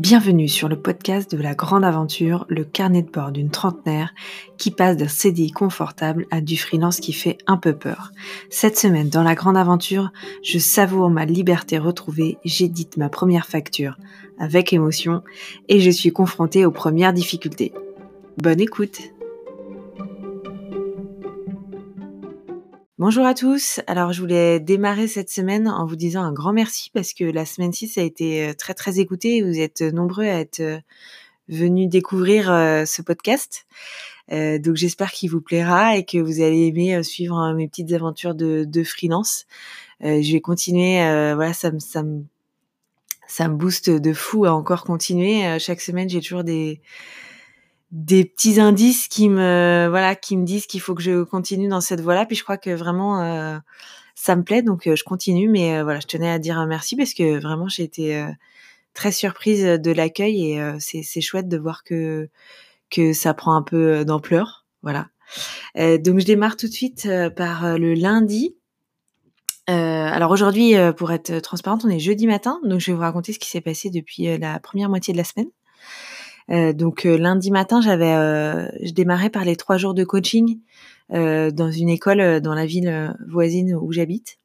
Bienvenue sur le podcast de la grande aventure, le carnet de bord d'une trentenaire qui passe d'un CDI confortable à du freelance qui fait un peu peur. Cette semaine, dans la grande aventure, je savoure ma liberté retrouvée, j'édite ma première facture avec émotion et je suis confrontée aux premières difficultés. Bonne écoute Bonjour à tous. Alors, je voulais démarrer cette semaine en vous disant un grand merci parce que la semaine 6 a été euh, très très écoutée. Vous êtes nombreux à être euh, venus découvrir euh, ce podcast. donc, j'espère qu'il vous plaira et que vous allez aimer suivre mes petites aventures de, de freelance. je vais continuer. voilà, ça me ça me ça me booste de fou à encore continuer. chaque semaine, j'ai toujours des des petits indices qui me voilà qui me disent qu'il faut que je continue dans cette voie-là. Puis je crois que vraiment euh, ça me plaît. Donc euh, je continue. Mais euh, voilà je tenais à dire merci parce que vraiment j'ai été très surprise de l'accueil. Et c'est c'est chouette de voir que que ça prend un peu d'ampleur. Voilà. Donc je démarre tout de suite par le lundi. Alors aujourd'hui, pour être transparente, on est jeudi matin, donc je vais vous raconter ce qui s'est passé depuis la première moitié de la semaine. Euh, donc euh, lundi matin, j'avais, euh, je démarrais par les trois jours de coaching dans une école dans la ville voisine où j'habite.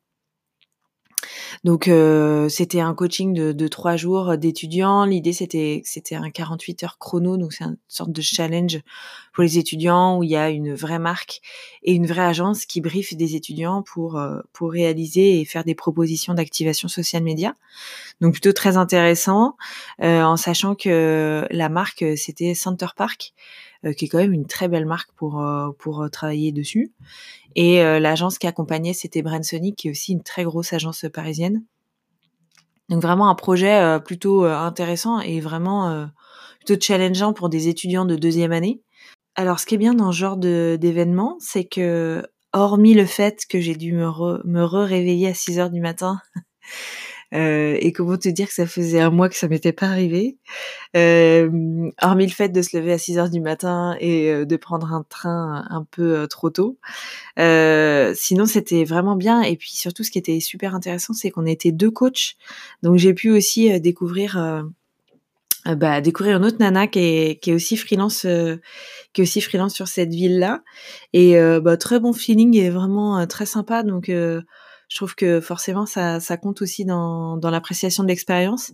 Donc euh, c'était un coaching de, de trois jours d'étudiants. L'idée c'était c'était un 48 heures chrono, donc c'est une sorte de challenge pour les étudiants où il y a une vraie marque et une vraie agence qui briefe des étudiants pour euh, pour réaliser et faire des propositions d'activation social média. Donc plutôt très intéressant, euh, en sachant que la marque c'était Center Park. Euh, qui est quand même une très belle marque pour euh, pour euh, travailler dessus. Et l'agence qui accompagnait, c'était Sonic, qui est aussi une très grosse agence parisienne. Donc vraiment un projet plutôt intéressant et vraiment plutôt challengeant pour des étudiants de deuxième année. Alors ce qui est bien dans ce genre d'événement, c'est que hormis le fait que j'ai dû me, me re-réveiller à 6 heures du matin euh, et comment te dire que ça faisait un mois que ça m'était pas arrivé. Euh, hormis le fait de se lever à 6 heures du matin et euh, de prendre un train un peu euh, trop tôt. Euh, sinon, c'était vraiment bien. Et puis surtout, ce qui était super intéressant, c'est qu'on était deux coachs. Donc j'ai pu aussi découvrir bah, découvrir une autre nana qui est, qui est aussi freelance qui est aussi freelance sur cette ville là et bah, très bon feeling et vraiment très sympa donc je trouve que forcément ça, ça compte aussi dans, dans l'appréciation de l'expérience.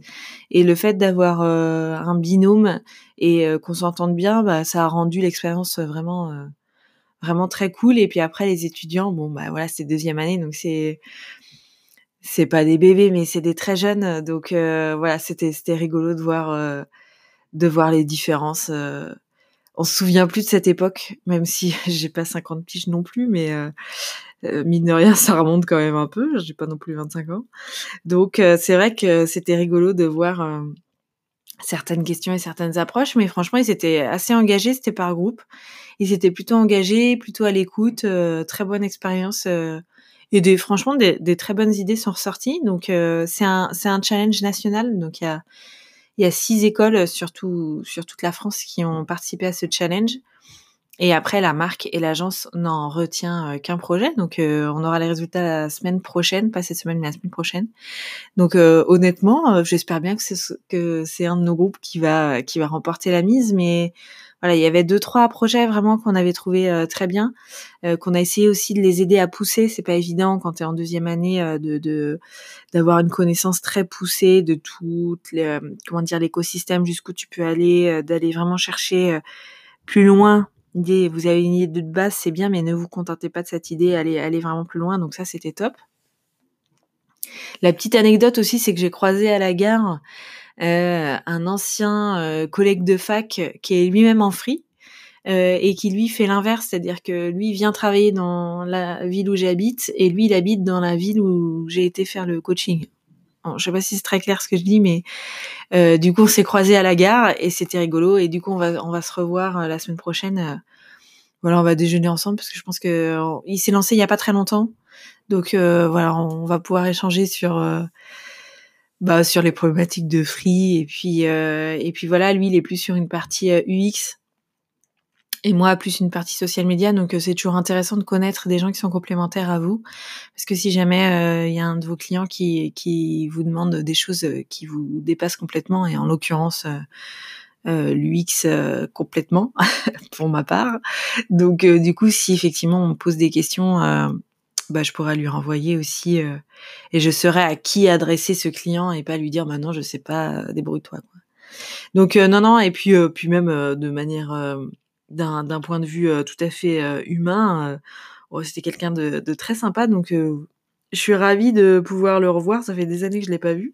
Et le fait d'avoir euh, un binôme et euh, qu'on s'entende bien bah, ça a rendu l'expérience vraiment euh, vraiment très cool. Et puis après les étudiants bon bah voilà c'est deuxième année donc c'est c'est pas des bébés mais c'est des très jeunes. Donc voilà c'était c'était rigolo de voir de voir les différences on se souvient plus de cette époque même si j'ai pas 50 piges non plus mais euh, mine de rien, ça remonte quand même un peu. J'ai pas non plus 25 ans. Donc, euh, c'est vrai que c'était rigolo de voir euh, certaines questions et certaines approches, mais franchement, ils étaient assez engagés. C'était par groupe. Ils étaient plutôt engagés, plutôt à l'écoute. très bonne expérience. et des, franchement, des, très bonnes idées sont ressorties. Donc, c'est un, un challenge national. Donc, il y a, y a six écoles, surtout sur toute la France, qui ont participé à ce challenge. Et après, la marque et l'agence n'en retient euh, qu'un projet. Donc, euh, on aura les résultats la semaine prochaine, pas cette semaine, mais la semaine prochaine. Donc, euh, honnêtement, j'espère bien que c'est un de nos groupes qui va qui va remporter la mise. Mais voilà, il y avait deux trois projets vraiment qu'on avait trouvé très bien, qu'on a essayé aussi de les aider à pousser. C'est pas évident quand tu es en deuxième année de d'avoir une connaissance très poussée de les comment dire l'écosystème jusqu'où tu peux aller, d'aller vraiment chercher plus loin vous avez une idée de base, c'est bien, mais ne vous contentez pas de cette idée, allez, allez vraiment plus loin. Donc ça, c'était top. La petite anecdote aussi, c'est que j'ai croisé à la gare euh, un ancien euh, collègue de fac qui est lui-même en free euh, et qui lui fait l'inverse, c'est-à-dire que lui vient travailler dans la ville où j'habite et lui il habite dans la ville où j'ai été faire le coaching. Je sais pas si c'est très clair ce que je dis, mais euh, du coup, on s'est croisés à la gare et c'était rigolo. Et du coup, on va, on va se revoir euh, la semaine prochaine. Euh, voilà, on va déjeuner ensemble parce que je pense que il s'est lancé il y a pas très longtemps. Donc voilà, on va pouvoir échanger sur bah, sur les problématiques de free et puis et puis voilà, lui, il est plus sur une partie UX et moi plus une partie social media donc c'est toujours intéressant de connaître des gens qui sont complémentaires à vous parce que si jamais il y a un de vos clients qui qui vous demande des choses qui vous dépassent complètement et en l'occurrence euh, euh, complètement pour ma part. Donc euh, du coup, si effectivement on me pose des questions, bah, je pourrais lui renvoyer aussi et je saurais à qui adresser ce client et pas lui dire bah, je sais pas, débrouille-toi. Donc non non et puis puis même de manière d'un point de vue tout à fait humain, c'était quelqu'un de, très sympa donc je suis ravie de pouvoir le revoir. Ça fait des années que je l'ai pas vu.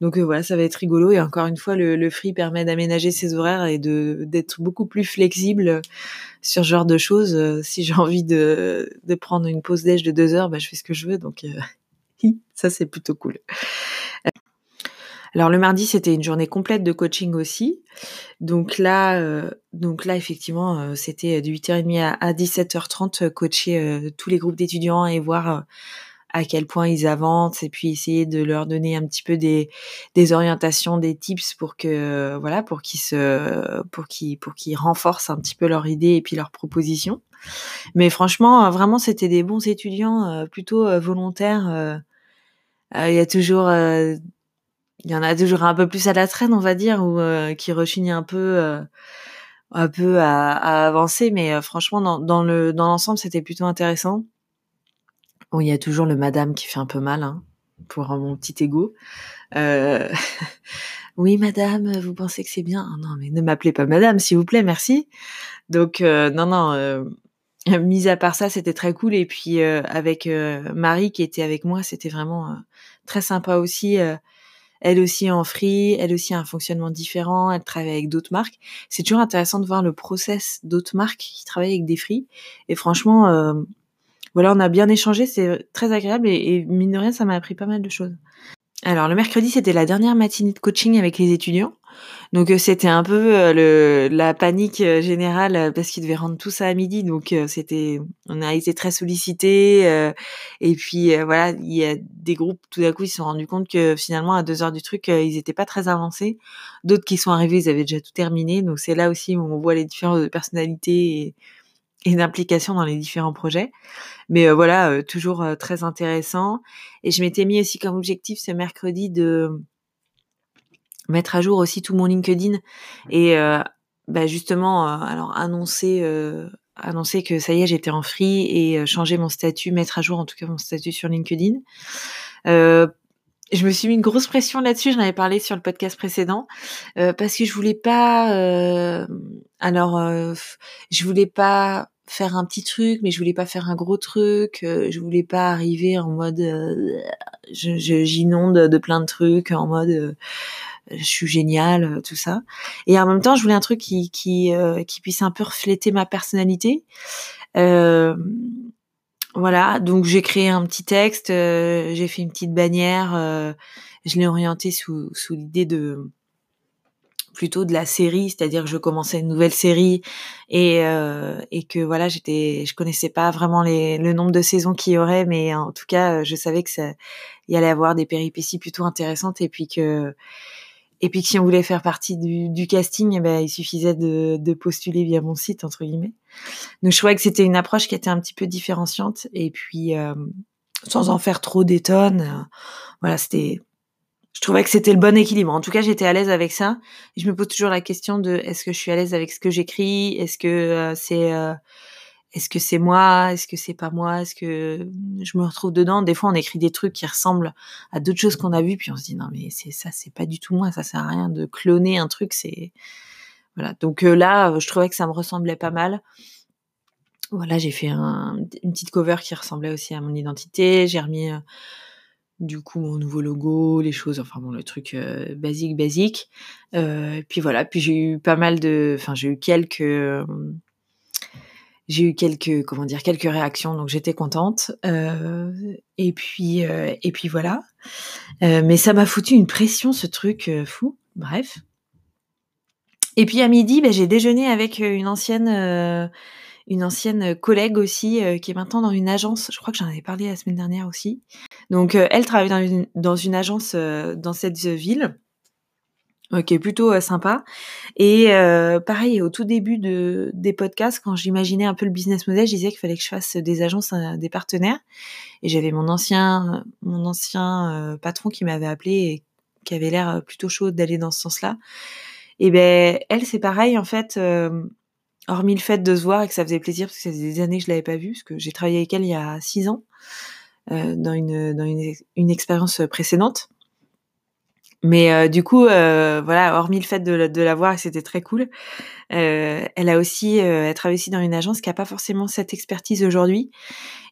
Donc voilà, ça va être rigolo. Et encore une fois, le, free permet d'aménager ses horaires et d'être beaucoup plus flexible sur ce genre de choses. Si j'ai envie de, prendre une pause déj de deux heures, bah, je fais ce que je veux. Donc ça, c'est plutôt cool. Alors le mardi, c'était une journée complète de coaching aussi. Donc là, donc là effectivement, c'était de 8h30 à, à 17h30 coacher tous les groupes d'étudiants et voir à quel point ils avancent et puis essayer de leur donner un petit peu des, des orientations, des tips pour que voilà pour qu'ils se pour qu'ils pour qu'ils renforcent un petit peu leur idée et puis leurs propositions. Mais franchement, vraiment, c'était des bons étudiants, euh, plutôt euh, volontaires. Euh, il y a toujours, il y en a toujours un peu plus à la traîne, on va dire, ou qui rechignent un peu, un peu à, avancer. Mais franchement, dans, dans le dans l'ensemble, c'était plutôt intéressant. Bon, il y a toujours le madame qui fait un peu mal, hein, pour mon petit ego. Euh... oui, madame, vous pensez que c'est bien? Ah Non, mais ne m'appelez pas madame, s'il vous plaît, merci. Donc, euh, non, non. Euh, mis à part ça, c'était très cool. Et puis euh, avec euh, Marie qui était avec moi, c'était vraiment très sympa aussi. Elle aussi en free, elle aussi a un fonctionnement différent. Elle travaille avec d'autres marques. C'est toujours intéressant de voir le process d'autres marques qui travaillent avec des free. Et franchement, voilà, on a bien échangé, c'est très agréable et, et mine de rien, ça m'a appris pas mal de choses. Alors le mercredi, c'était la dernière matinée de coaching avec les étudiants. Donc euh, c'était un peu euh, le, la panique euh, générale parce qu'ils devaient rendre tout ça à midi. Donc c'était, on a été très sollicités. et puis voilà, il y a des groupes tout d'un coup ils se sont rendus compte que finalement à deux heures du truc ils étaient pas très avancés. D'autres qui sont arrivés ils avaient déjà tout terminé. Donc c'est là aussi où on voit les différences de et, et d'implication dans les différents projets. Mais euh, voilà, euh, toujours euh, très intéressant. Et je m'étais mis aussi comme objectif ce mercredi de mettre à jour aussi tout mon LinkedIn et bah justement alors annoncer annoncer que ça y est j'étais en free et changer mon statut mettre à jour en tout cas mon statut sur LinkedIn je me suis mis une grosse pression là-dessus. J'en avais parlé sur le podcast précédent euh, parce que je voulais pas. Euh, alors, euh, je voulais pas faire un petit truc, mais je voulais pas faire un gros truc. je voulais pas arriver en mode je, j'inonde de plein de trucs, en mode je suis génial, tout ça. Et en même temps, je voulais un truc qui qui qui puisse un peu refléter ma personnalité. Euh, voilà, donc j'ai créé un petit texte, euh, j'ai fait une petite bannière, euh, je l'ai orienté sous, sous l'idée de plutôt de la série, c'est-à-dire que je commençais une nouvelle série et euh, et que voilà, j'étais je connaissais pas vraiment les, le nombre de saisons qu'il y aurait mais en tout cas, je savais que ça y allait avoir des péripéties plutôt intéressantes et puis que et puis que si on voulait faire partie du, du casting, eh ben, il suffisait de, de, postuler via mon site, entre guillemets. Donc je trouvais que c'était une approche qui était un petit peu différenciante. Et puis, euh, sans en faire trop des tonnes, euh, voilà, c'était... Je trouvais que c'était le bon équilibre. En tout cas, j'étais à l'aise avec ça. Je me pose toujours la question de est-ce que je suis à l'aise avec ce que j'écris? Est-ce que euh, c'est est-ce que c'est moi Est-ce que c'est pas moi Est-ce que je me retrouve dedans? Des fois, on écrit des trucs qui ressemblent à d'autres choses qu'on a vues, puis on se dit non mais c'est ça, c'est pas du tout moi. Ça sert à rien de cloner un truc. C'est voilà. Donc euh, là, je trouvais que ça me ressemblait pas mal. Voilà, j'ai fait un, une petite cover qui ressemblait aussi à mon identité. J'ai remis euh, du coup mon nouveau logo, les choses, enfin bon le truc euh, basique basique. puis voilà, puis j'ai eu pas mal de, enfin j'ai eu quelques j'ai eu quelques comment dire quelques réactions donc j'étais contente euh, et puis euh, et puis voilà. Euh, mais ça m'a foutu une pression ce truc fou bref. Et puis à midi ben, j'ai déjeuné avec une ancienne une ancienne collègue aussi qui est maintenant dans une agence. Je crois que j'en avais parlé la semaine dernière aussi. Donc elle travaille dans une dans une agence dans cette ville qui plutôt sympa. Et pareil, au tout début de, des podcasts, quand j'imaginais un peu le business model, je disais qu'il fallait que je fasse des agences, des partenaires. Et j'avais mon ancien, mon ancien patron qui m'avait appelé et qui avait l'air plutôt chaud d'aller dans ce sens-là. Et ben elle, c'est pareil en fait. hormis le fait de se voir et que ça faisait plaisir parce que ça faisait des années que je l'avais pas vue, parce que j'ai travaillé avec elle il y a six ans dans une dans une expérience précédente. Mais euh, du coup, euh, voilà, hormis le fait de, de la voir, c'était très cool. Euh, elle a aussi, elle aussi dans une agence qui a pas forcément cette expertise aujourd'hui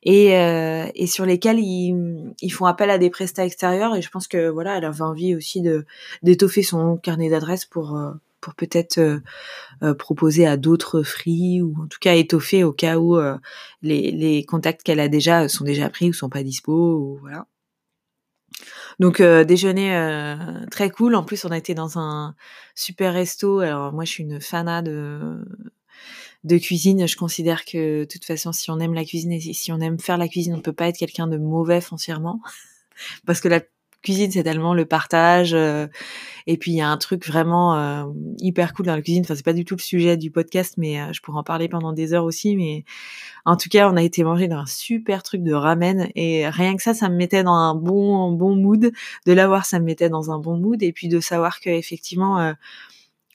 et, sur lesquelles ils, font appel à des prestats extérieurs. Et je pense que voilà, elle avait envie aussi d'étoffer son carnet d'adresses pour peut-être proposer à d'autres free ou en tout cas étoffer au cas où les, contacts qu'elle a déjà sont déjà pris ou sont pas dispo voilà. Donc euh, déjeuner euh, très cool. En plus, on a été dans un super resto. Alors moi, je suis une fanat de de cuisine. Je considère que de toute façon, si on aime la cuisine et si on aime faire la cuisine, on peut pas être quelqu'un de mauvais foncièrement, parce que la cuisine, c'est tellement le partage. Euh, et puis il y a un truc vraiment euh, hyper cool dans la cuisine. Enfin, c'est pas du tout le sujet du podcast, mais euh, je pourrais en parler pendant des heures aussi. Mais en tout cas, on a été manger dans un super truc de ramen et rien que ça, ça me mettait dans un bon bon mood. De l'avoir, ça me mettait dans un bon mood. Et puis de savoir que effectivement,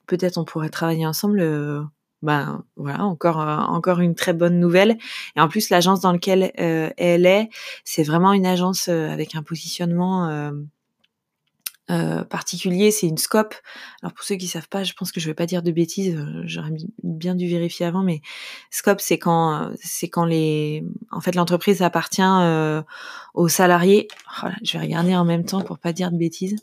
peut-être on pourrait travailler ensemble ben voilà encore encore une très bonne nouvelle et en plus l'agence dans laquelle elle est c'est vraiment une agence avec un positionnement euh, particulier, c'est une scope. Alors pour ceux qui savent pas, je pense que je vais pas dire de bêtises, j'aurais bien dû vérifier avant, mais scope c'est quand c'est quand les en fait l'entreprise appartient aux salariés. Oh je vais regarder en même temps pour pas dire de bêtises.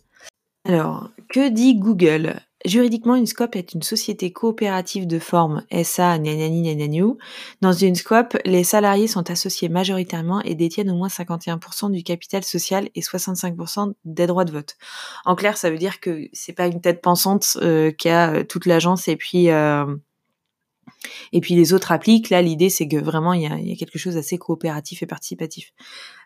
Alors que dit Google? Juridiquement, une SCOP est une société coopérative de forme SA Dans une SCOP, les salariés sont associés majoritairement et détiennent au moins 51% du capital social et 65% des droits de vote. En clair, ça veut dire que c'est pas une tête pensante euh, qui a euh, toute l'agence et puis euh, et puis les autres appliquent. Là, l'idée c'est que vraiment il y a, quelque chose d'assez coopératif et participatif.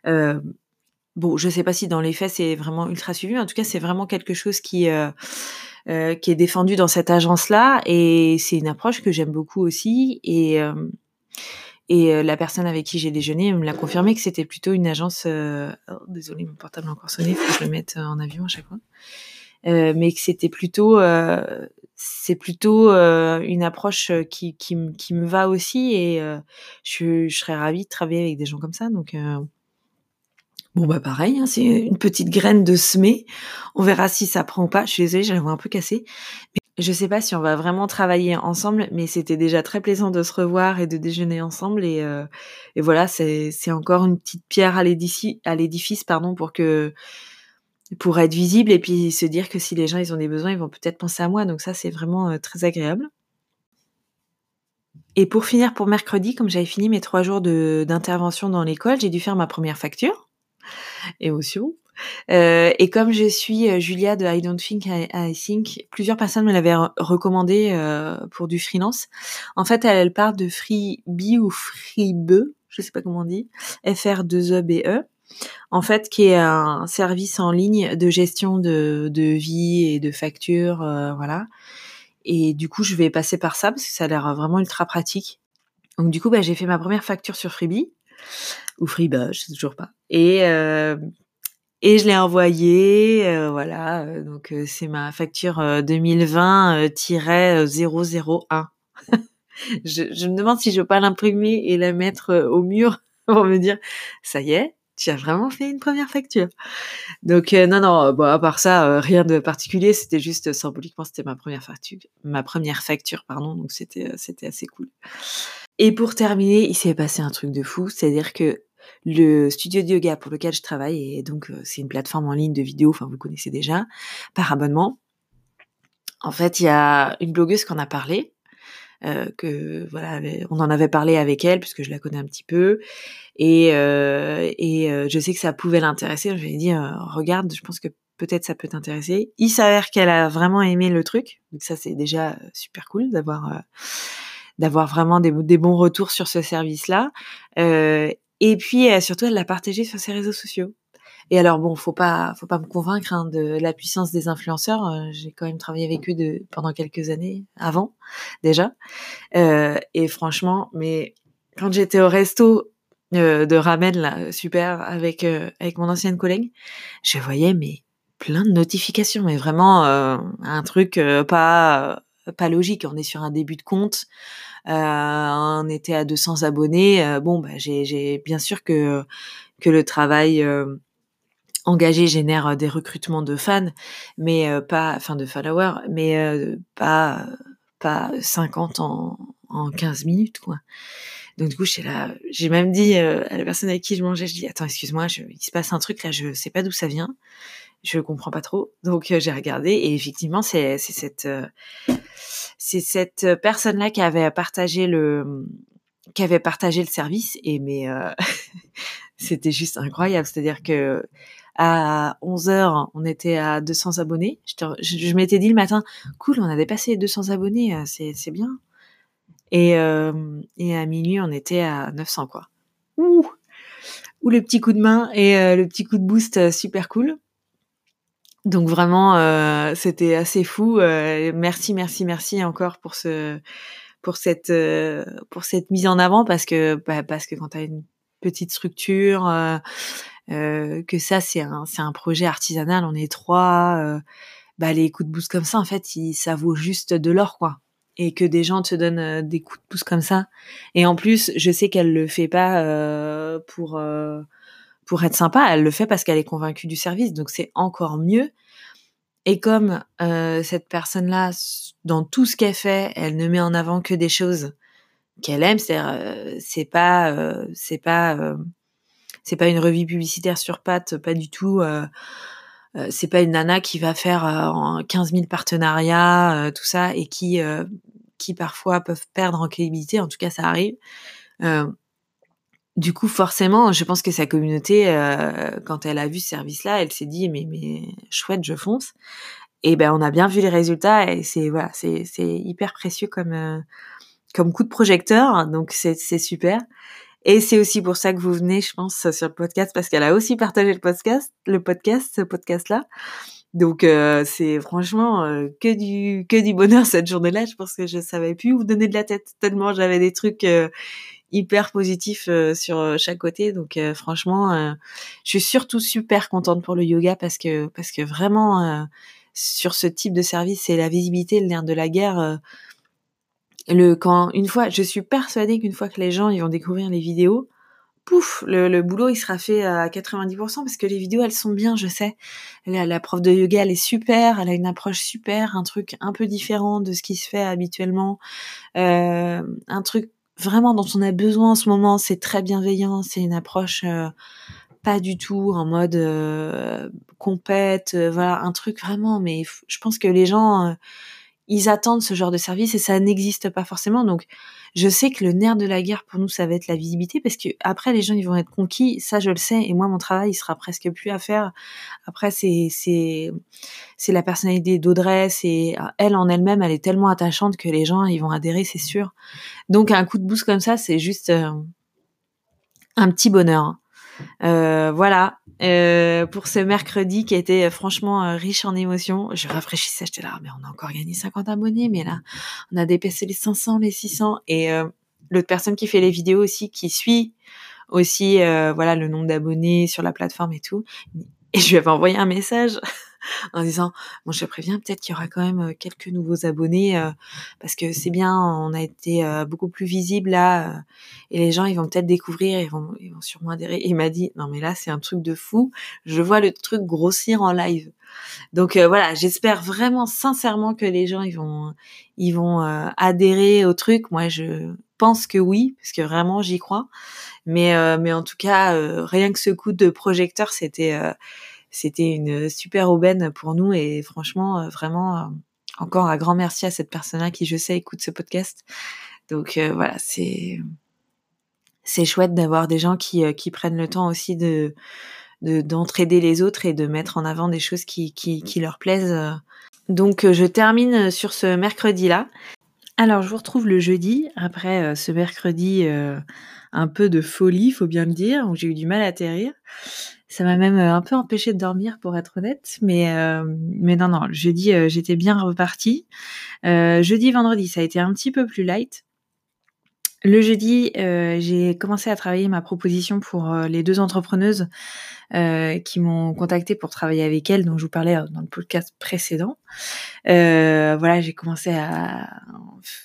bon, je sais pas si dans les faits c'est vraiment ultra suivi, mais en tout cas c'est vraiment quelque chose qui euh, qui est défendu dans cette agence-là, et c'est une approche que j'aime beaucoup aussi. Et euh, et euh, la personne avec qui j'ai déjeuné me l'a confirmé que c'était plutôt une agence. Euh... Oh, désolé, mon portable a encore sonné, faut que je le mette en avion à chaque fois. Euh, mais que c'était plutôt, c'est plutôt une approche qui, qui, qui, me va aussi et je, je, serais ravie de travailler avec des gens comme ça. Donc Bon bah pareil, hein, c'est une petite graine de semer. On verra si ça prend ou pas. Je suis désolée, vois un peu cassée. Mais je sais pas si on va vraiment travailler ensemble, mais c'était déjà très plaisant de se revoir et de déjeuner ensemble. Et, euh, et voilà, c'est encore une petite pierre à l'édifice, pardon, pour que pour être visible et puis se dire que si les gens ils ont des besoins, ils vont peut-être penser à moi. Donc ça, c'est vraiment euh, très agréable. Et pour finir pour mercredi, comme j'avais fini mes trois jours d'intervention dans l'école, j'ai dû faire ma première facture émotion. Euh, et comme je suis euh, Julia de I Don't Think I, Think, plusieurs personnes me l'avaient recommandé euh, pour du freelance. En fait, elle, elle parle de Freebie ou Freebe, je sais pas comment on dit, F-R-2-E-B-E. E. En fait, qui est un service en ligne de gestion de, de vie et de factures, euh, voilà. Et du coup, je vais passer par ça parce que ça a l'air vraiment ultra pratique. Donc du coup, bah, j'ai fait ma première facture sur Freebie ou Freeba, je sais toujours pas. Et euh, et je l'ai envoyé, euh, voilà. Euh, donc c'est ma facture 2020-001. je, je me demande si je veux pas l'imprimer et la mettre au mur pour me dire ça y est, tu as vraiment fait une première facture. Donc non non, bon à part ça rien de particulier, c'était juste symboliquement c'était ma première facture, ma première facture pardon, donc c'était c'était assez cool. Et pour terminer, il s'est passé un truc de fou, c'est-à-dire que le studio de yoga pour lequel je travaille, et donc euh, c'est une plateforme en ligne de vidéo, enfin vous connaissez déjà, par abonnement. En fait, il y a une blogueuse qu'on a parlé, euh, que voilà, on en avait parlé avec elle puisque je la connais un petit peu, et, euh, et euh, je sais que ça pouvait l'intéresser. Je lui ai dit regarde, je pense que peut-être ça peut t'intéresser. Il s'avère qu'elle a vraiment aimé le truc, donc ça c'est déjà super cool d'avoir d'avoir vraiment des, bons retours sur ce service-là. Euh, et puis euh, surtout, elle l'a partagé sur ses réseaux sociaux. Et alors bon, faut pas, faut pas me convaincre hein, de la puissance des influenceurs. Euh, j'ai quand même travaillé avec eux de, pendant quelques années avant déjà. Et franchement, mais quand j'étais au resto de ramen là, super avec avec mon ancienne collègue, je voyais mais plein de notifications, mais vraiment un truc pas pas logique. On est sur un début de compte. on était à 200 abonnés. bon, bah, j'ai bien sûr que le travail engagé génère euh, des recrutements de fans, mais euh, pas, enfin de followers, mais euh, pas pas 50 en, en 15 minutes quoi. Donc du coup, j'ai là, j'ai même dit à la personne avec qui je mangeais, je dis attends, excuse-moi, il se passe un truc là, je sais pas d'où ça vient, je comprends pas trop. Donc j'ai regardé et effectivement, c'est cette c'est cette personne là qui avait partagé le qui avait partagé le service et mais c'était juste incroyable, c'est-à-dire que à 11 heures, on était à 200 abonnés. Je, m'étais dit le matin, cool, on a dépassé 200 abonnés, euh, c'est bien. Et, euh, et à minuit, on était à 900 quoi. Ouh, Ouh le petit coup de main et euh, le petit coup de boost super cool. Donc vraiment, c'était assez fou. merci, merci, merci encore pour ce, pour cette, pour cette mise en avant parce que, bah, parce que quand tu as une petite structure, euh, que ça c'est un c'est un projet artisanal, on est trois, euh, bah les coups de boost comme ça en fait, ça vaut juste de l'or quoi. Et que des gens te donnent euh, des coups de pouce comme ça. Et en plus, je sais qu'elle le fait pas pour pour être sympa, elle le fait parce qu'elle est convaincue du service, donc c'est encore mieux. Et comme cette personne-là, dans tout ce qu'elle fait, elle ne met en avant que des choses qu'elle aime, c'est c'est pas c'est pas c'est pas une revue publicitaire sur pattes, pas du tout. Euh, euh, c'est pas une nana qui va faire euh, 15 000 partenariats, euh, tout ça, et qui, qui parfois peuvent perdre en crédibilité. En tout cas, ça arrive. Du coup, forcément, je pense que sa communauté, quand elle a vu ce service-là, elle s'est dit mais mais chouette, je fonce. Et ben, on a bien vu les résultats et c'est voilà, c'est c'est hyper précieux comme comme coup de projecteur. Donc c'est c'est super. Et c'est aussi pour ça que vous venez, je pense, sur le podcast, parce qu'elle a aussi partagé le podcast, le podcast, ce podcast-là. Donc euh, c'est franchement euh, que du que du bonheur cette journée-là. Je pense que je savais plus où vous donner de la tête tellement j'avais des trucs euh, hyper positifs sur chaque côté. Donc franchement, je suis surtout super contente pour le yoga parce que parce que vraiment sur ce type de service, c'est la visibilité, le nerf de la guerre le quand une fois, je suis persuadée qu'une fois que les gens ils vont découvrir les vidéos, pouf, le, boulot il sera fait à 90% parce que les vidéos elles sont bien, je sais. La, la prof de yoga elle est super, elle a une approche super, un truc un peu différent de ce qui se fait habituellement, euh, un truc vraiment dont on a besoin en ce moment, c'est très bienveillant, c'est une approche euh, pas du tout en mode euh, compète, euh, voilà, un truc vraiment, mais je pense que les gens ils attendent ce genre de service et ça n'existe pas forcément. Donc, je sais que le nerf de la guerre pour nous, ça va être la visibilité parce que après les gens ils vont être conquis, ça je le sais et moi mon travail il sera presque plus à faire. Après c'est c'est c'est la personnalité d'Audrey, c'est elle en elle-même, elle est tellement attachante que les gens ils vont adhérer, c'est sûr. Donc un coup de boost comme ça, c'est juste euh, un petit bonheur. Euh, voilà euh, pour ce mercredi qui été euh, franchement euh, riche en émotions. Je rafraîchissais, j'étais là, mais on a encore gagné 50 abonnés, mais là, on a dépassé les 500, les 600. Et l'autre personne qui fait les vidéos aussi, qui suit aussi voilà le nombre d'abonnés sur la plateforme et tout. Et je lui avais envoyé un message en disant bon je préviens peut-être qu'il y aura quand même euh, quelques nouveaux abonnés euh, parce que c'est bien on a été euh, beaucoup plus visible là et les gens ils vont peut-être découvrir ils vont ils vont sûrement adhérer. Il m'a dit non mais là c'est un truc de fou je vois le truc grossir en live. Donc voilà j'espère vraiment sincèrement que les gens ils vont ils vont adhérer au truc. Moi je pense que oui parce que vraiment j'y crois. Mais mais en tout cas rien que ce coup de projecteur c'était c'était une super aubaine pour nous et franchement, euh, vraiment, euh, encore un grand merci à cette personne-là qui, je sais, écoute ce podcast. Donc euh, voilà, c'est chouette d'avoir des gens qui, qui prennent le temps aussi de d'entraider les autres et de mettre en avant des choses qui, qui, qui leur plaisent. Donc je termine sur ce mercredi-là. Alors je vous retrouve le jeudi après ce mercredi un peu de folie, faut bien le dire, où j'ai eu du mal à atterrir. Ça m'a même un peu empêché de dormir, pour être honnête. Mais, mais non, non, jeudi, j'étais bien repartie. jeudi, vendredi, ça a été un petit peu plus light. Le jeudi, euh, j'ai commencé à travailler ma proposition pour euh, les deux entrepreneuses euh, qui m'ont contacté pour travailler avec elles, dont je vous parlais dans le podcast précédent. voilà, j'ai commencé à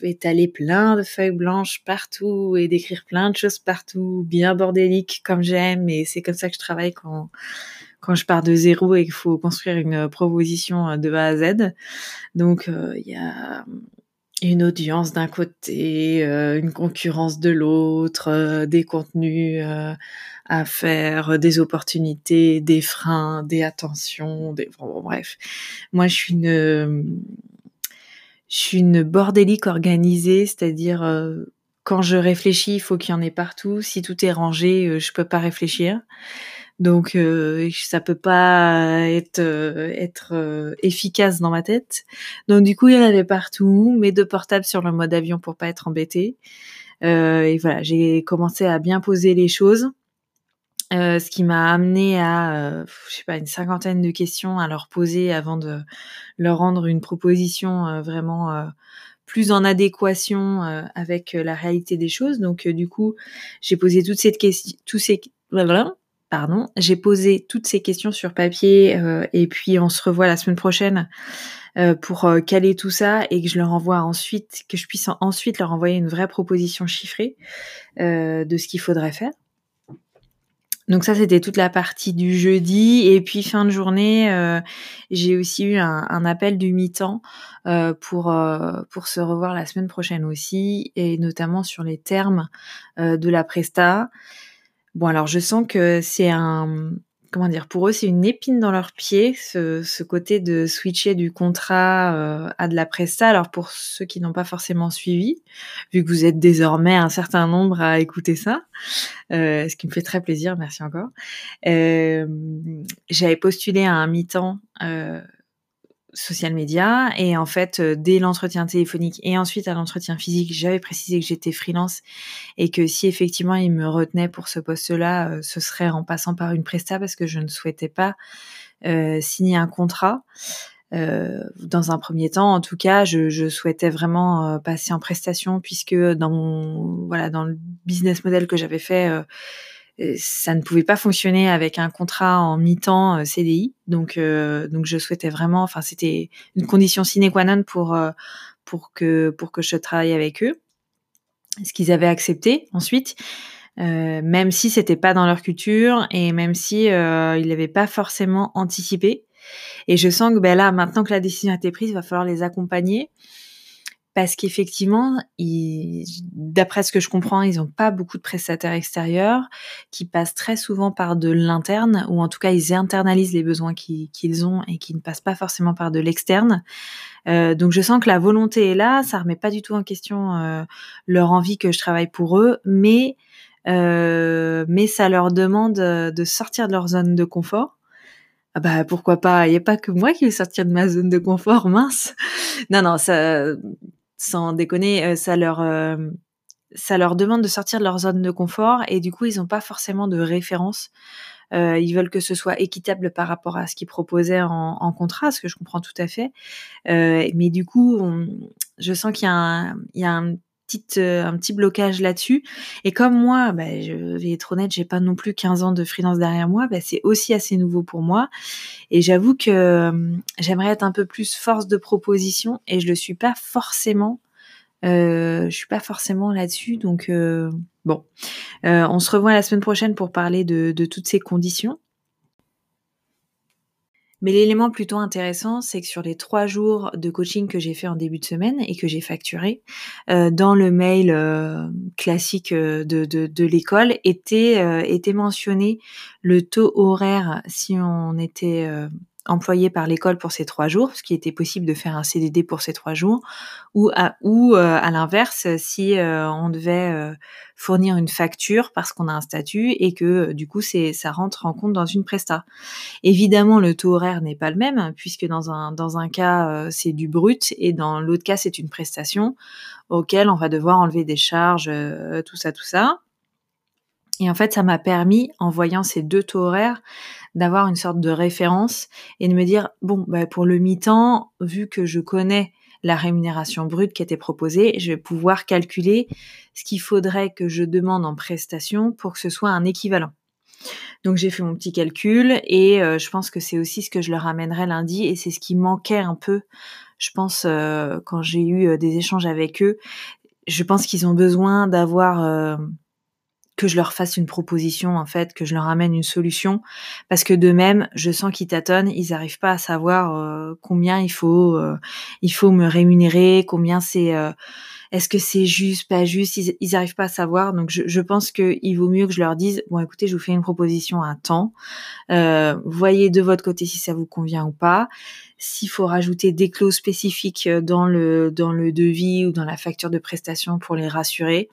étaler plein de feuilles blanches partout et d'écrire plein de choses partout, bien bordélique comme j'aime. Et c'est comme ça que je travaille quand quand je pars de zéro et qu'il faut construire une proposition de A à Z. Donc il y a une audience d'un côté, euh, une concurrence de l'autre, euh, des contenus euh, à faire, des opportunités, des freins, des attentions, des bref. Moi, je suis une je suis une bordélique organisée, c'est-à-dire quand je réfléchis, il faut qu'il y en ait partout. Si tout est rangé, je peux pas réfléchir. Donc euh, ça peut pas être euh, être euh, efficace dans ma tête. Donc du coup il y en avait partout, mes deux portables sur le mode avion pour pas être embêté. Euh, et voilà, j'ai commencé à bien poser les choses, ce qui m'a amené à je sais pas une cinquantaine de questions à leur poser avant de leur rendre une proposition vraiment plus en adéquation avec la réalité des choses. Donc du coup j'ai posé toutes ces questions, tous ces pardon, j'ai posé toutes ces questions sur papier euh, et puis on se revoit la semaine prochaine euh, pour euh, caler tout ça et que je leur envoie ensuite, que je puisse ensuite leur envoyer une vraie proposition chiffrée de ce qu'il faudrait faire. Donc ça, c'était toute la partie du jeudi. Et puis fin de journée, j'ai aussi eu un, un appel du mi-temps pour pour se revoir la semaine prochaine aussi, et notamment sur les termes de la presta. Bon, alors je sens que c'est un, comment dire, pour eux c'est une épine dans leur pied, ce, ce côté de switcher du contrat euh, à de la presta. Alors pour ceux qui n'ont pas forcément suivi, vu que vous êtes désormais un certain nombre à écouter ça, euh, ce qui me fait très plaisir, merci encore. Euh, J'avais postulé à un mi-temps euh, social media. Et en fait euh, dès l'entretien téléphonique et ensuite à l'entretien physique j'avais précisé que j'étais freelance et que si effectivement il me retenait pour ce poste-là euh, ce serait en passant par une presta parce que je ne souhaitais pas euh, signer un contrat. Dans un premier temps en tout cas je, souhaitais vraiment passer en prestation puisque dans voilà dans le business model que j'avais fait ça ne pouvait pas fonctionner avec un contrat en mi-temps euh, CDI. Donc, euh, donc je souhaitais vraiment, enfin, c'était une condition sine qua non pour euh, pour que pour que je travaille avec eux. Ce qu'ils avaient accepté ensuite, même si c'était pas dans leur culture et même si ils n'avaient pas forcément anticipé. Et je sens que ben là, maintenant que la décision a été prise, il va falloir les accompagner parce qu'effectivement, d'après ce que je comprends, ils n'ont pas beaucoup de prestataires extérieurs qui passent très souvent par de l'interne, ou en tout cas, ils internalisent les besoins qu'ils ont et qui ne passent pas forcément par de l'externe. Euh, donc, je sens que la volonté est là, ça remet pas du tout en question euh, leur envie que je travaille pour eux, mais euh, ça leur demande de sortir de leur zone de confort. Ah bah pourquoi pas? Il n'y a pas que moi qui vais sortir de ma zone de confort, mince. Non non, ça sans déconner, euh, ça leur euh, ça leur demande de sortir de leur zone de confort et du coup ils n'ont pas forcément de référence. Euh, ils veulent que ce soit équitable par rapport à ce qu'ils proposaient en, en, contrat, ce que je comprends tout à fait. Euh, mais du coup, je sens qu'il y a un, il y a un euh, un petit blocage là-dessus. Et comme moi, bah, je vais être honnête, j'ai pas non plus 15 ans de freelance derrière moi, bah, c'est aussi assez nouveau pour moi. Et j'avoue que euh, j'aimerais être un peu plus force de proposition et je le suis pas forcément. Euh, je suis pas forcément là-dessus, donc bon, on se revoit la semaine prochaine pour parler de toutes ces conditions. Mais l'élément plutôt intéressant, c'est que sur les trois jours de coaching que j'ai fait en début de semaine et que j'ai facturé, euh, dans le mail euh, classique euh, de, de, de l'école était, était mentionné le taux horaire si on était employé par l'école pour ces trois jours, ce qui était possible de faire un CDD pour ces trois jours, ou à, ou euh, à l'inverse, si euh, on devait euh, fournir une facture parce qu'on a un statut et que du coup c'est ça rentre en compte dans une presta. Évidemment, le taux horaire n'est pas le même puisque dans un dans un cas c'est du brut et dans l'autre cas c'est une prestation auquel on va devoir enlever des charges, tout ça, tout ça. Et en fait, ça m'a permis, en voyant ces deux taux horaires, d'avoir une sorte de référence et de me dire, bon, bah, pour le mi-temps, vu que je connais la rémunération brute qui était proposée, je vais pouvoir calculer ce qu'il faudrait que je demande en prestation pour que ce soit un équivalent. Donc j'ai fait mon petit calcul et euh, je pense que c'est aussi ce que je leur amènerai lundi et c'est ce qui manquait un peu, je pense, euh, quand j'ai eu euh, des échanges avec eux. Je pense qu'ils ont besoin d'avoir que je leur fasse une proposition en fait, que je leur amène une solution, parce que de même, je sens qu'ils tâtonnent, ils n'arrivent pas à savoir euh, combien il faut, euh, il faut me rémunérer, combien c'est, euh, est-ce que c'est juste, pas juste, ils, ils arrivent pas à savoir. Donc je, je pense qu'il vaut mieux que je leur dise, bon écoutez, je vous fais une proposition à temps, voyez de votre côté si ça vous convient ou pas. S'il faut rajouter des clauses spécifiques dans le dans le devis ou dans la facture de prestation pour les rassurer,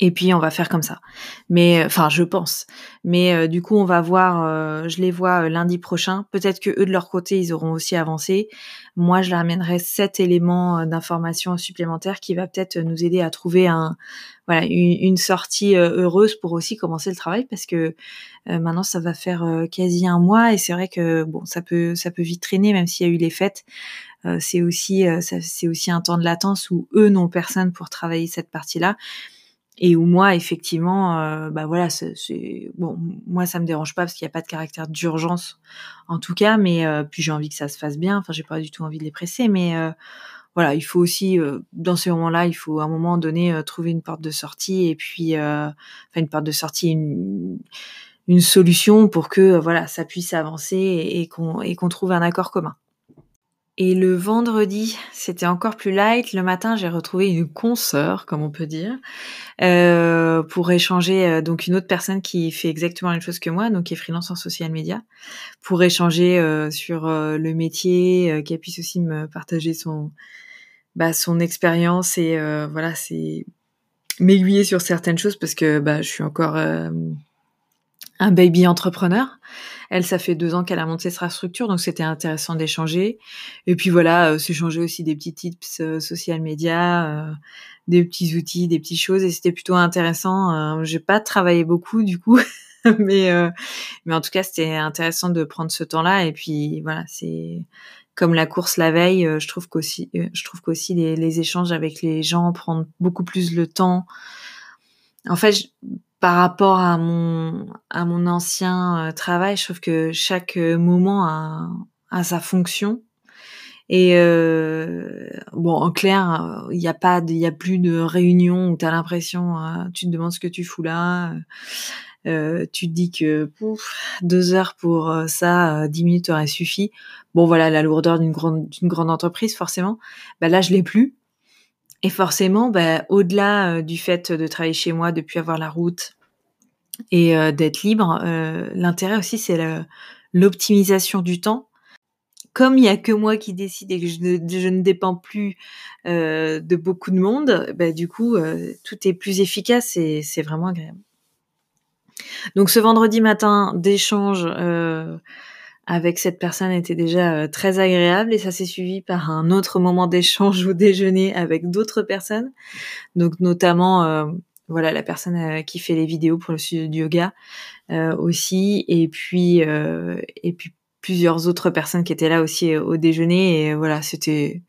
et puis on va faire comme ça. Mais euh, enfin, je pense. Mais euh, du coup, on va voir. Euh, je les vois lundi prochain. Peut-être que eux de leur côté, ils auront aussi avancé. Moi, je leur amènerai sept éléments d'information supplémentaires qui va peut-être nous aider à trouver un voilà une, sortie heureuse pour aussi commencer le travail parce que maintenant ça va faire quasi un mois et c'est vrai que bon ça peut ça peut vite traîner même s'il y a eu les fêtes. c'est aussi c'est aussi un temps de latence où eux n'ont personne pour travailler cette partie-là et où moi effectivement euh, bah voilà bon moi ça me dérange pas parce qu'il n'y a pas de caractère d'urgence en tout cas mais euh, puis j'ai envie que ça se fasse bien. Enfin j'ai pas du tout envie de les presser mais euh, voilà il faut aussi dans ces moments-là il faut à un moment donné trouver une porte de sortie et puis enfin une porte de sortie une, une solution pour que voilà ça puisse avancer et, qu'on et qu'on trouve un accord commun et le vendredi, c'était encore plus light. Le matin, j'ai retrouvé une consoeur, comme on peut dire, euh, pour échanger. Euh, donc une autre personne qui fait exactement la même chose que moi, donc qui est freelance en social media, pour échanger euh, sur le métier, qu'elle puisse aussi me partager son bah, son expérience et voilà, c'est m'aiguiller sur certaines choses parce que bah, je suis encore un baby entrepreneur. Elle, ça fait deux ans qu'elle a monté sa structure, donc c'était intéressant d'échanger. Et puis voilà, euh, s'échanger aussi des petits tips euh, social media, euh, des petits outils, des petites choses. Et c'était plutôt intéressant. J'ai pas travaillé beaucoup du coup, mais mais en tout cas c'était intéressant de prendre ce temps-là. Et puis voilà, c'est comme la course la veille. je trouve qu'aussi, je trouve qu'aussi les, les échanges avec les gens prennent beaucoup plus le temps. En fait, je, par rapport à mon à mon ancien euh, travail, je trouve que chaque euh, moment a, a sa fonction. Et euh, bon, en clair, il n'y a pas, il y a plus de réunion où as l'impression, tu te demandes ce que tu fous là, euh, tu te dis que pouf, deux heures pour ça, dix minutes aurait suffi. Bon, voilà, la lourdeur d'une grande d'une grande entreprise, forcément. Bah là, je l'ai plus. Et forcément, bah, au-delà du fait de travailler chez moi, de plus avoir la route et euh, d'être libre, euh, l'intérêt aussi, c'est l'optimisation du temps. Comme il n'y a que moi qui décide et que je ne, dépends plus de beaucoup de monde, bah, du coup, tout est plus efficace et c'est vraiment agréable. Donc ce vendredi matin d'échange avec cette personne était déjà euh, très agréable et ça s'est suivi par un autre moment d'échange au déjeuner avec d'autres personnes. Donc notamment euh, voilà la personne euh, qui fait les vidéos pour le studio de yoga aussi. Et puis et puis plusieurs autres personnes qui étaient là aussi au déjeuner. Et voilà c'était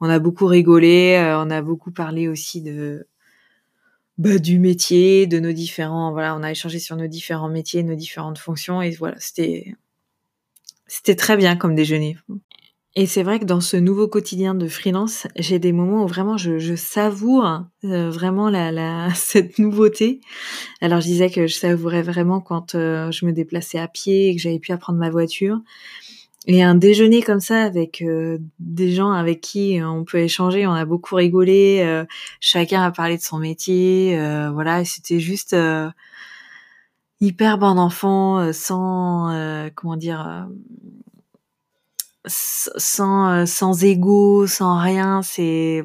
on a beaucoup rigolé on a beaucoup parlé aussi de bah, du métier de nos différents voilà on a échangé sur nos différents métiers nos différentes fonctions. Et voilà c'était c'était très bien comme déjeuner. Et c'est vrai que dans ce nouveau quotidien de freelance, j'ai des moments où vraiment je, je savoure euh, vraiment la, la, cette nouveauté. Alors je disais que je savourais vraiment quand euh, je me déplaçais à pied et que j'avais pu apprendre ma voiture. Et un déjeuner comme ça avec euh, des gens avec qui on peut échanger, on a beaucoup rigolé, chacun a parlé de son métier, voilà, c'était juste hyper bon enfant, euh, sans euh, comment dire, euh, sans sans ego, sans rien. C'est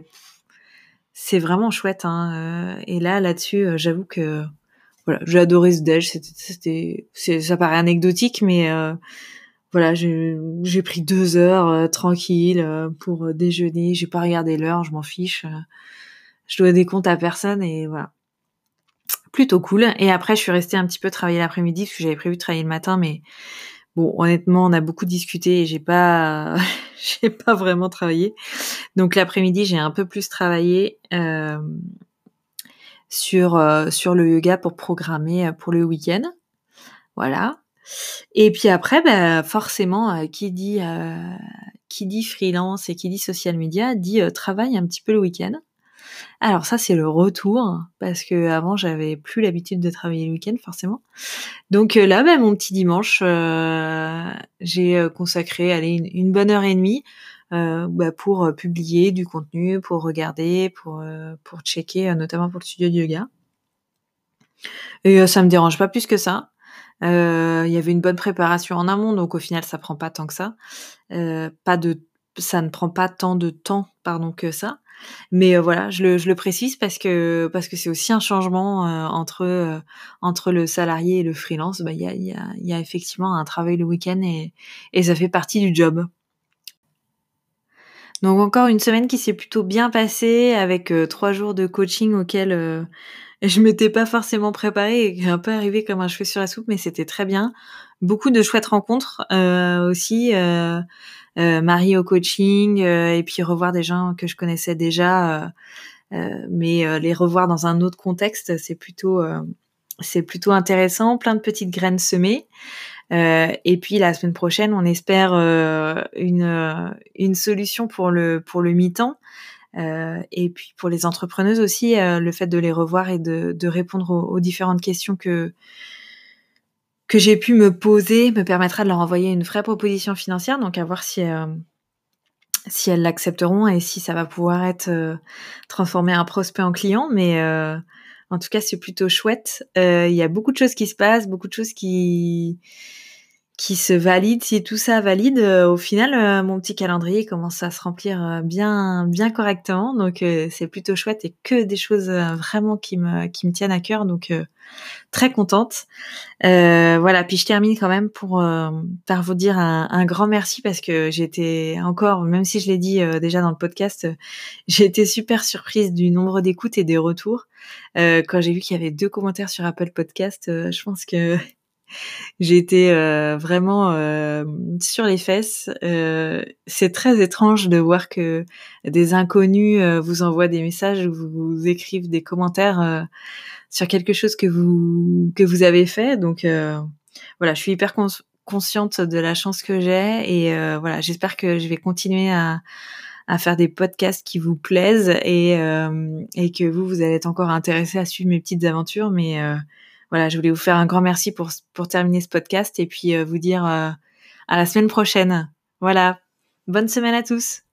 c'est vraiment chouette. Hein. Et là, là-dessus, j'avoue que voilà, j'ai adoré ce déj. C'était, ça paraît anecdotique, mais voilà, j'ai, j'ai pris deux heures tranquille pour déjeuner. J'ai pas regardé l'heure, je m'en fiche. je dois des comptes à personne et voilà plutôt cool. Et après, je suis restée un petit peu travailler l'après-midi parce que j'avais prévu de travailler le matin, mais bon, honnêtement, on a beaucoup discuté et j'ai pas, j'ai pas vraiment travaillé. Donc l'après-midi, j'ai un peu plus travaillé euh, sur euh, sur le yoga pour programmer euh, pour le week-end. Voilà. Et puis après, bah, forcément, qui dit qui dit freelance et qui dit social media dit travail un petit peu le week-end. Alors ça c'est le retour parce que avant j'avais plus l'habitude de travailler le week-end forcément. Donc euh, là, bah, mon petit dimanche, euh, j'ai euh, consacré allez, une, bonne heure et demie bah, pour publier du contenu, pour regarder, pour pour checker, notamment pour le studio de yoga. Et ça me dérange pas plus que ça. Il y avait une bonne préparation en amont, donc au final ça prend pas tant que ça. pas de, ça ne prend pas tant de temps, pardon, que ça. Mais euh, voilà, je le, je le, précise parce que parce que c'est aussi un changement euh, entre euh, entre le salarié et le freelance. Bah il y a, y, a, y a effectivement un travail le week-end et, et ça fait partie du job. Donc encore une semaine qui s'est plutôt bien passée avec trois jours de coaching auxquels euh, je m'étais pas forcément préparée et qui un peu arrivé comme un cheveu sur la soupe, mais c'était très bien. Beaucoup de chouettes rencontres aussi. Euh, Marie au coaching euh, et puis revoir des gens que je connaissais déjà, euh, mais les revoir dans un autre contexte, c'est plutôt c'est plutôt intéressant, plein de petites graines semées. Euh, et puis la semaine prochaine, on espère euh, une, une solution pour le pour le mi-temps. Euh, et puis pour les entrepreneuses aussi, le fait de les revoir et de, de répondre aux, différentes questions que que j'ai pu me poser me permettra de leur envoyer une vraie proposition financière, donc à voir si euh, si elles l'accepteront et si ça va pouvoir être euh, transformé en prospect en client. Mais euh, en tout cas, c'est plutôt chouette. Il y a beaucoup de choses qui se passent, beaucoup de choses qui qui se valide. Si tout ça valide, euh, au final, euh, mon petit calendrier commence à se remplir euh, bien, bien correctement. Donc c'est plutôt chouette et que des choses vraiment qui me, qui me tiennent à cœur. Donc très contente. voilà. Puis je termine quand même pour par vous dire un, un grand merci parce que j'étais encore, même si je l'ai dit déjà dans le podcast, j'ai été super surprise du nombre d'écoutes et des retours. quand j'ai vu qu'il y avait deux commentaires sur Apple Podcast, je pense que été euh, vraiment euh, sur les fesses. Euh, c'est très étrange de voir que des inconnus vous envoient des messages ou vous écrivent des commentaires sur quelque chose que vous que vous avez fait. Donc voilà, je suis hyper consciente de la chance que j'ai et voilà, j'espère que je vais continuer à à faire des podcasts qui vous plaisent et, et que vous, vous allez être encore intéressé à suivre mes petites aventures. Mais voilà, je voulais vous faire un grand merci pour, pour terminer ce podcast et puis euh, vous dire euh, à la semaine prochaine. Voilà, bonne semaine à tous.